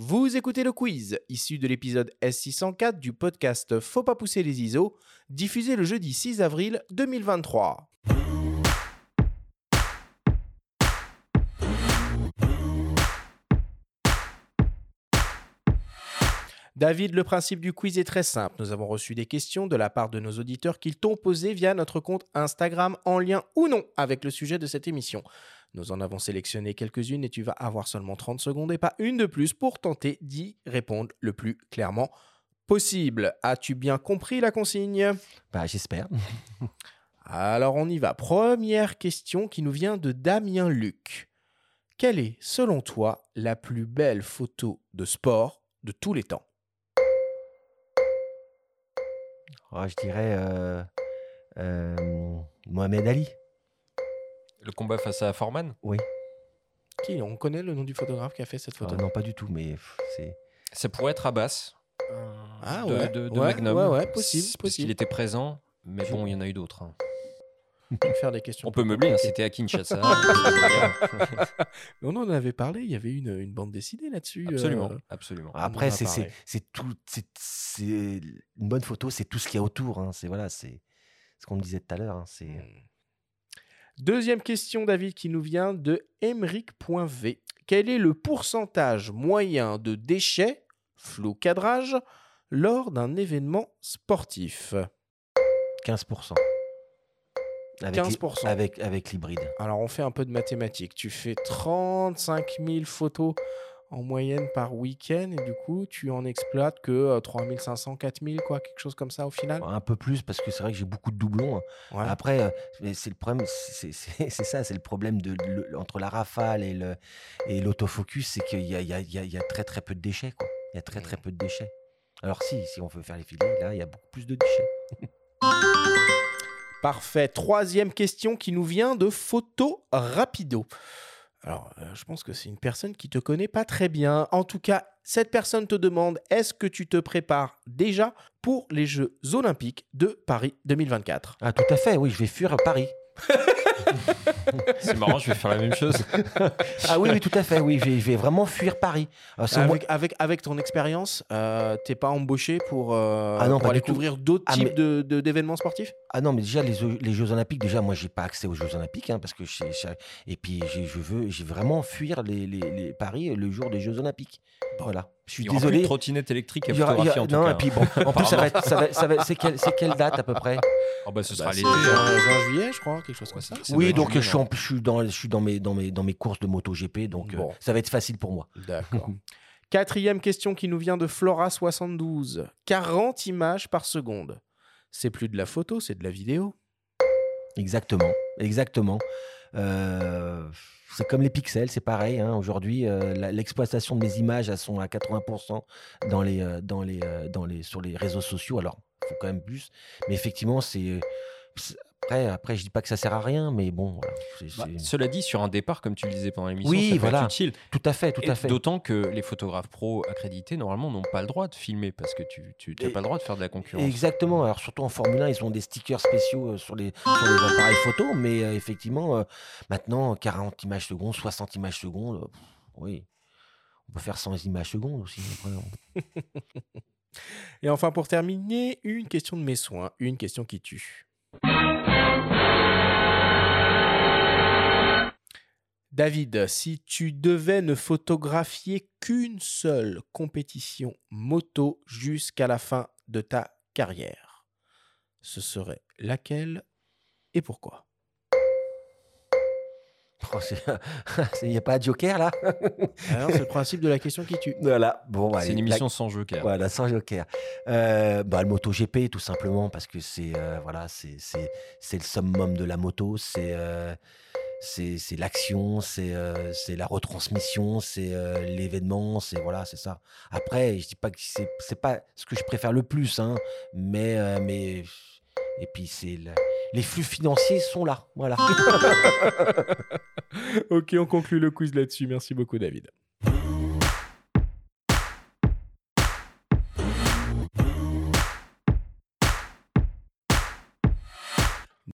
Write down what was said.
Vous écoutez le quiz, issu de l'épisode S604 du podcast Faut pas pousser les ISO, diffusé le jeudi 6 avril 2023. David, le principe du quiz est très simple. Nous avons reçu des questions de la part de nos auditeurs qu'ils t'ont posées via notre compte Instagram en lien ou non avec le sujet de cette émission. Nous en avons sélectionné quelques-unes et tu vas avoir seulement 30 secondes et pas une de plus pour tenter d'y répondre le plus clairement possible. As-tu bien compris la consigne? Bah, j'espère. Alors on y va. Première question qui nous vient de Damien Luc. Quelle est, selon toi, la plus belle photo de sport de tous les temps? Oh, je dirais euh, euh, Mohamed Ali. Le combat face à Foreman? Oui. Qui? On connaît le nom du photographe qui a fait cette Oh, photo? non, pas du tout, mais pff, c'est. Ça pourrait être Abbas. Ah de, ouais, de, de ouais, Magnum. ouais, ouais, possible, Parce possible. qu'il était présent, mais bon, il y en a eu d'autres. hein. On peut faire des questions. On peut meubler, hein, c'était à Kinshasa. On en avait parlé, il y avait une, une bande dessinée là-dessus. euh, absolument, absolument. Après, c'est c'est parlé. c'est tout. c'est- C'est une bonne photo, c'est tout ce qu'il y a autour. hein. C'est voilà, c'est ce qu'on disait tout à l'heure. hein. C'est Deuxième question, David, qui nous vient de Emeric.v. Quel est le pourcentage moyen de déchets, flou cadrage, lors d'un événement sportif? 15%. Avec 15%. l'hy- Avec, avec l'hybride. Alors, on fait un peu de mathématiques. Tu fais 35 000 photos en moyenne par week-end et du coup, tu en exploites que euh, 3500, 4000, quoi, quelque chose comme ça au final. Un peu plus parce que c'est vrai que j'ai beaucoup de doublons. hein. Ouais. Après, euh, c'est le problème, c'est ça, c'est le problème de, entre la rafale et le et l'autofocus, c'est qu'il y y, a, y y très très peu de déchets, quoi. Il y a très très peu de déchets. Alors si, si on veut faire les filets, là, il y a beaucoup plus de déchets. Parfait. Troisième question qui nous vient de Photo Rapido. Alors, euh, je pense que c'est une personne qui te connaît pas très bien. En tout cas, cette personne te demande est-ce que tu te prépares déjà pour les Jeux Olympiques de Paris 2024 Ah, tout à fait, oui, je vais fuir Paris. C'est marrant, je vais faire la même chose. Ah oui, oui, tout à fait, oui, je vais, je vraiment fuir Paris. Moi- avec, ton expérience, euh, t'es pas embauché pour, euh, Ah non, pour pas aller du tout. couvrir d'autres Ah, types mais- de- de- d'événements sportifs? Ah non, mais déjà, les, Jeux- les Jeux Olympiques, déjà, moi, j'ai pas accès aux Jeux Olympiques, hein, parce que je, je- et puis, j'ai- je veux, j'ai vraiment fuir les, les- les Paris le jour des Jeux Olympiques. Voilà. Je suis Il y aura plus désolé. de trottinette électrique à Il y aura- il y en tout non, cas. et puis bon, en plus, ça va être, ça va- ça va- c'est quelle, date à peu près? Oh, bah, ce Bah, sera l'été. hein. juillet, je crois, quelque chose comme ça. Ça Oui, donc je je suis dans, je suis dans mes, dans mes, dans mes courses de MotoGP, donc euh, ça va être facile pour moi. D'accord. Quatrième question qui nous vient de Flora72. 40 images par seconde. C'est plus de la photo, c'est de la vidéo. Exactement, exactement. Euh, c'est comme les pixels, c'est pareil. hein. Aujourd'hui, euh, l'exploitation de mes images, elles sont à 80% dans les, euh, dans les, euh, dans les, sur les réseaux sociaux. Alors, il faut quand même plus. Mais effectivement, c'est. Après, après, je dis pas que ça sert à rien, mais bon, voilà, Bah, cela dit, sur un départ, comme tu le disais pendant l'émission, Oui, ça peut voilà. être utile. tout à fait, tout Et à fait. D'autant que les photographes pro accrédités, normalement, n'ont pas le droit de filmer parce que tu n'as pas le droit de faire de la concurrence. Exactement. Alors surtout en Formule 1, ils ont des stickers spéciaux euh, sur les, sur les appareils photo, mais euh, effectivement, euh, maintenant 40 images secondes, 60 images secondes, pff, oui, on peut faire 100 images secondes aussi. après, on- Et enfin, pour terminer, une question de mes soins, une question qui tue. David, si tu devais ne photographier qu'une seule compétition moto jusqu'à la fin de ta carrière, ce serait laquelle et pourquoi? Oh, Il n'y a pas de joker là? Alors, c'est le principe de la question qui tue. Voilà. Bon, C'est une la- émission sans joker. Voilà, sans joker. Euh, bah, le MotoGP, tout simplement, parce que c'est euh, voilà, c'est c'est c'est le summum de la moto, c'est euh, c'est l'action, c'est euh, la retransmission, c'est euh, l'événement, c'est voilà, c'est ça. Après, je dis pas que c'est pas ce que je préfère le plus, hein, mais euh, mais et puis c'est le- les flux financiers sont là, voilà. ok, on conclut le quiz là-dessus. Merci beaucoup, David.